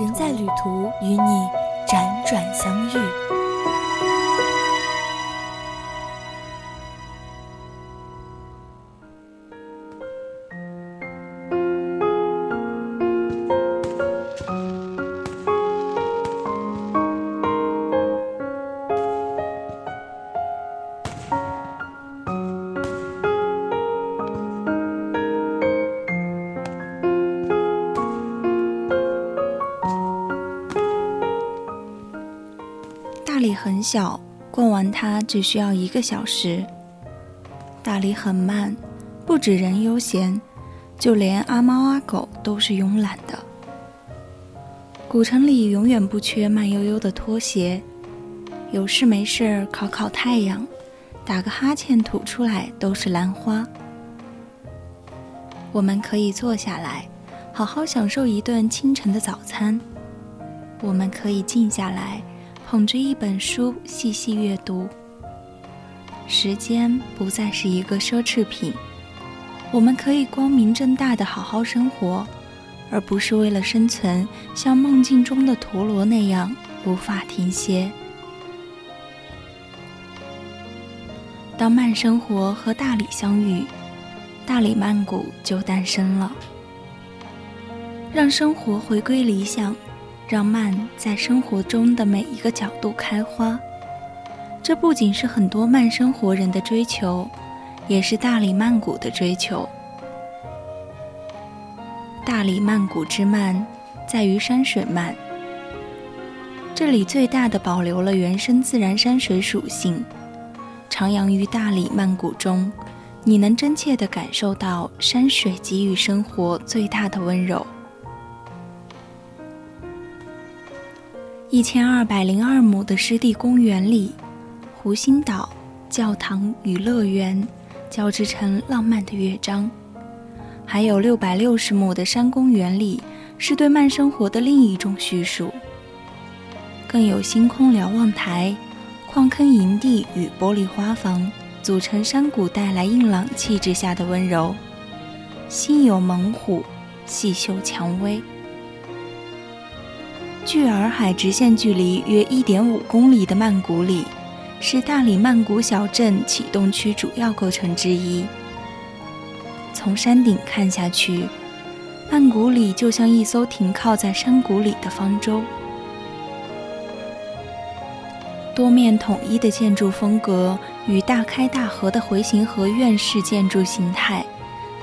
人在旅途，与你辗转相遇。小，逛完它只需要一个小时。大理很慢，不止人悠闲，就连阿猫阿狗都是慵懒的。古城里永远不缺慢悠悠的拖鞋，有事没事烤烤太阳，打个哈欠吐出来都是兰花。我们可以坐下来，好好享受一顿清晨的早餐。我们可以静下来。捧着一本书细细阅读，时间不再是一个奢侈品，我们可以光明正大的好好生活，而不是为了生存像梦境中的陀螺那样无法停歇。当慢生活和大理相遇，大理曼谷就诞生了，让生活回归理想。让慢在生活中的每一个角度开花，这不仅是很多慢生活人的追求，也是大理曼谷的追求。大理曼谷之慢，在于山水慢。这里最大的保留了原生自然山水属性，徜徉于大理曼谷中，你能真切地感受到山水给予生活最大的温柔。一千二百零二亩的湿地公园里，湖心岛、教堂与乐园交织成浪漫的乐章；还有六百六十亩的山公园里，是对慢生活的另一种叙述。更有星空瞭望台、矿坑营地与玻璃花房，组成山谷带来硬朗气质下的温柔。心有猛虎，细嗅蔷薇。距洱海直线距离约一点五公里的曼谷里，是大理曼谷小镇启动区主要构成之一。从山顶看下去，曼谷里就像一艘停靠在山谷里的方舟。多面统一的建筑风格与大开大合的回形合院式建筑形态，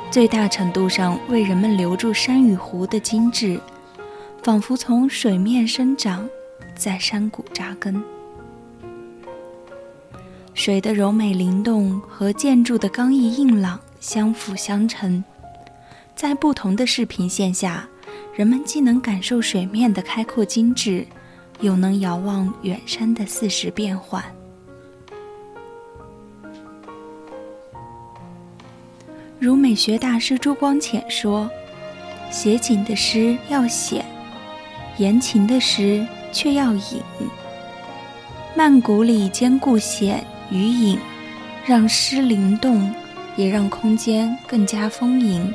最大程度上为人们留住山与湖的精致。仿佛从水面生长，在山谷扎根。水的柔美灵动和建筑的刚毅硬朗相辅相成，在不同的视频线下，人们既能感受水面的开阔精致，又能遥望远山的四时变幻。如美学大师朱光潜说：“写景的诗要显。”言情的诗却要隐，曼谷里兼顾显与隐，让诗灵动，也让空间更加丰盈。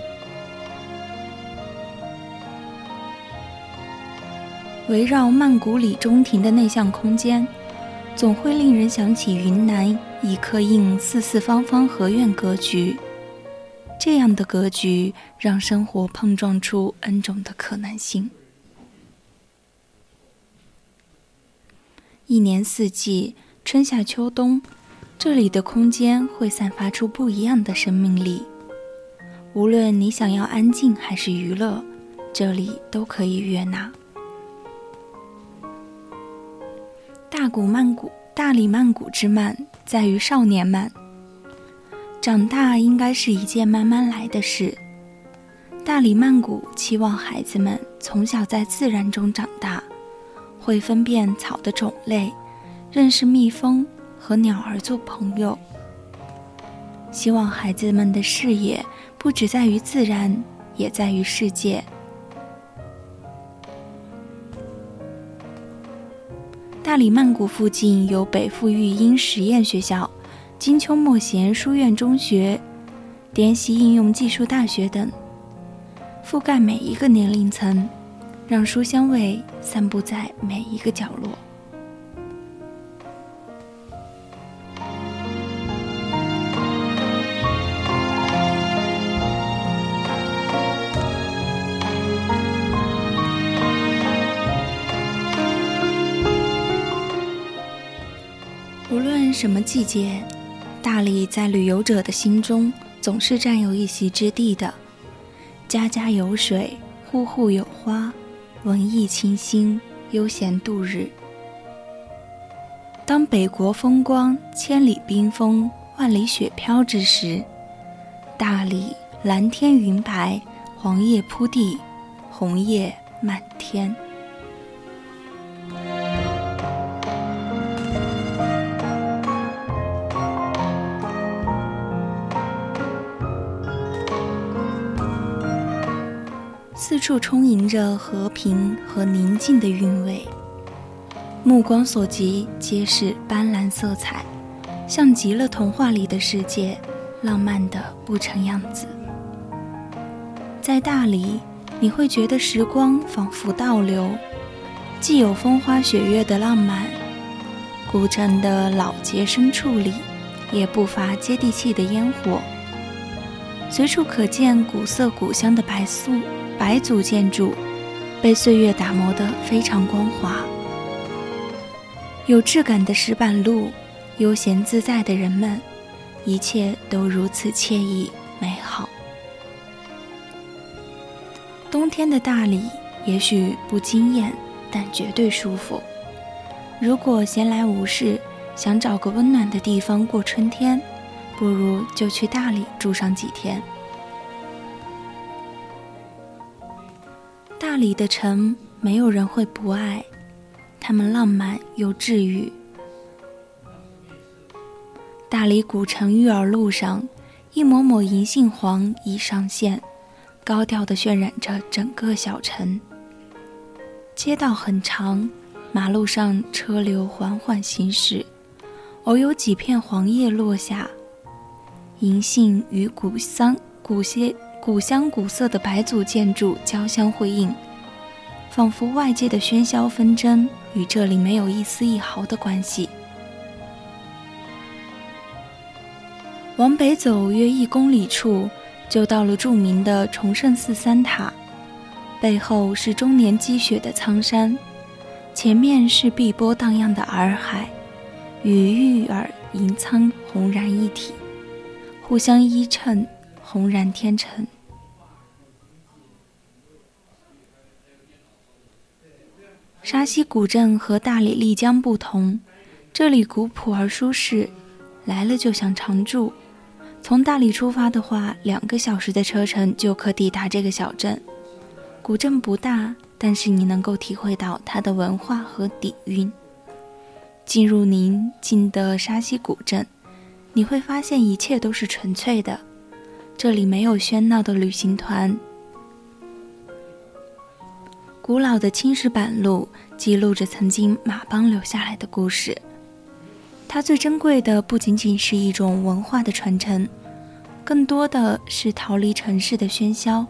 围绕曼谷里中庭的内向空间，总会令人想起云南一刻印四四方方合院格局。这样的格局，让生活碰撞出 N 种的可能性。一年四季，春夏秋冬，这里的空间会散发出不一样的生命力。无论你想要安静还是娱乐，这里都可以悦纳。大谷曼谷，大理曼谷之慢在于少年慢。长大应该是一件慢慢来的事。大理曼谷期望孩子们从小在自然中长大。会分辨草的种类，认识蜜蜂和鸟儿做朋友。希望孩子们的视野不只在于自然，也在于世界。大理曼谷附近有北附育英实验学校、金秋莫贤书院中学、滇西应用技术大学等，覆盖每一个年龄层。让书香味散布在每一个角落。无论什么季节，大理在旅游者的心中总是占有一席之地的。家家有水，户户有花。文艺清新，悠闲度日。当北国风光千里冰封，万里雪飘之时，大理蓝天云白，黄叶铺地，红叶满天。四处充盈着和平和宁静的韵味，目光所及皆是斑斓色彩，像极了童话里的世界，浪漫的不成样子。在大理，你会觉得时光仿佛倒流，既有风花雪月的浪漫，古城的老街深处里也不乏接地气的烟火，随处可见古色古香的白素。白族建筑被岁月打磨得非常光滑，有质感的石板路，悠闲自在的人们，一切都如此惬意美好。冬天的大理也许不惊艳，但绝对舒服。如果闲来无事，想找个温暖的地方过春天，不如就去大理住上几天。大理的城，没有人会不爱，它们浪漫又治愈。大理古城玉儿路上，一抹抹银杏黄已上线，高调地渲染着整个小城。街道很长，马路上车流缓缓行驶，偶有几片黄叶落下，银杏与古桑古些古香古色的白族建筑交相辉映。仿佛外界的喧嚣纷争与这里没有一丝一毫的关系。往北走约一公里处，就到了著名的崇圣寺三塔，背后是终年积雪的苍山，前面是碧波荡漾的洱海，与玉耳银苍浑然一体，互相依衬，浑然天成。沙溪古镇和大理丽江不同，这里古朴而舒适，来了就想常住。从大理出发的话，两个小时的车程就可抵达这个小镇。古镇不大，但是你能够体会到它的文化和底蕴。进入宁静的沙溪古镇，你会发现一切都是纯粹的，这里没有喧闹的旅行团。古老的青石板路记录着曾经马帮留下来的故事。它最珍贵的不仅仅是一种文化的传承，更多的是逃离城市的喧嚣，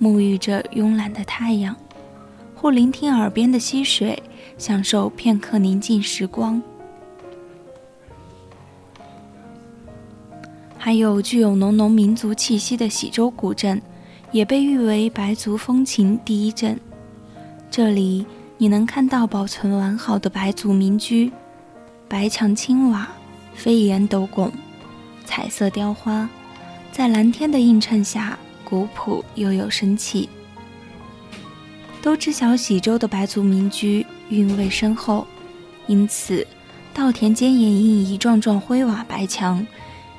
沐浴着慵懒的太阳，或聆听耳边的溪水，享受片刻宁静时光。还有具有浓浓民族气息的喜洲古镇，也被誉为白族风情第一镇。这里你能看到保存完好的白族民居，白墙青瓦，飞檐斗拱，彩色雕花，在蓝天的映衬下，古朴又有生气。都知晓喜洲的白族民居韵味深厚，因此稻田间掩映一幢幢灰瓦白墙，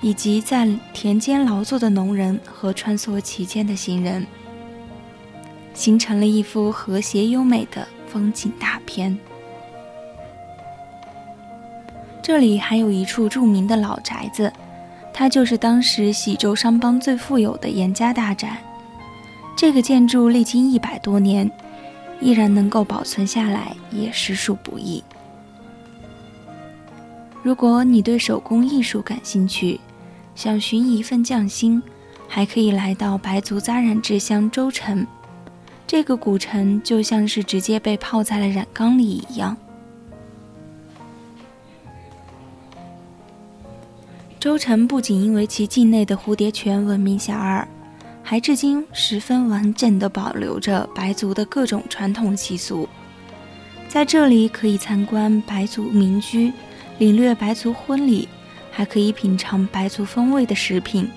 以及在田间劳作的农人和穿梭其间的行人。形成了一幅和谐优美的风景大片。这里还有一处著名的老宅子，它就是当时喜州商帮最富有的严家大宅。这个建筑历经一百多年，依然能够保存下来，也实属不易。如果你对手工艺术感兴趣，想寻一份匠心，还可以来到白族扎染之乡州城。这个古城就像是直接被泡在了染缸里一样。周城不仅因为其境内的蝴蝶泉闻名遐迩，还至今十分完整地保留着白族的各种传统习俗。在这里可以参观白族民居，领略白族婚礼，还可以品尝白族风味的食品。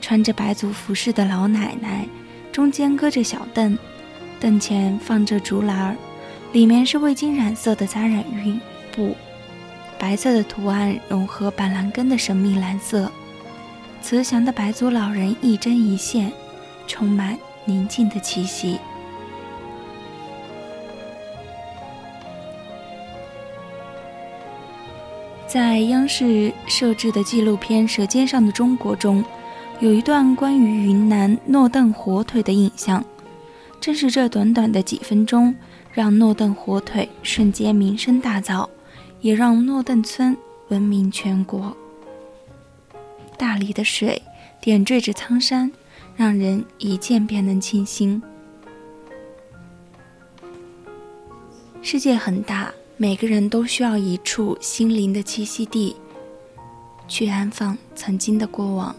穿着白族服饰的老奶奶，中间搁着小凳，凳前放着竹篮儿，里面是未经染色的扎染缨布。白色的图案融合板蓝根的神秘蓝色，慈祥的白族老人一针一线，充满宁静的气息。在央视摄制的纪录片《舌尖上的中国》中，有一段关于云南诺邓火腿的影像，正是这短短的几分钟，让诺邓火腿瞬间名声大噪。也让诺邓村闻名全国。大理的水点缀着苍山，让人一见便能倾心。世界很大，每个人都需要一处心灵的栖息地，去安放曾经的过往。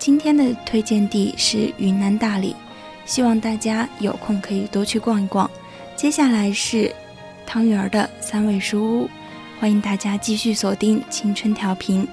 今天的推荐地是云南大理，希望大家有空可以多去逛一逛。接下来是。汤圆儿的三味书屋，欢迎大家继续锁定青春调频。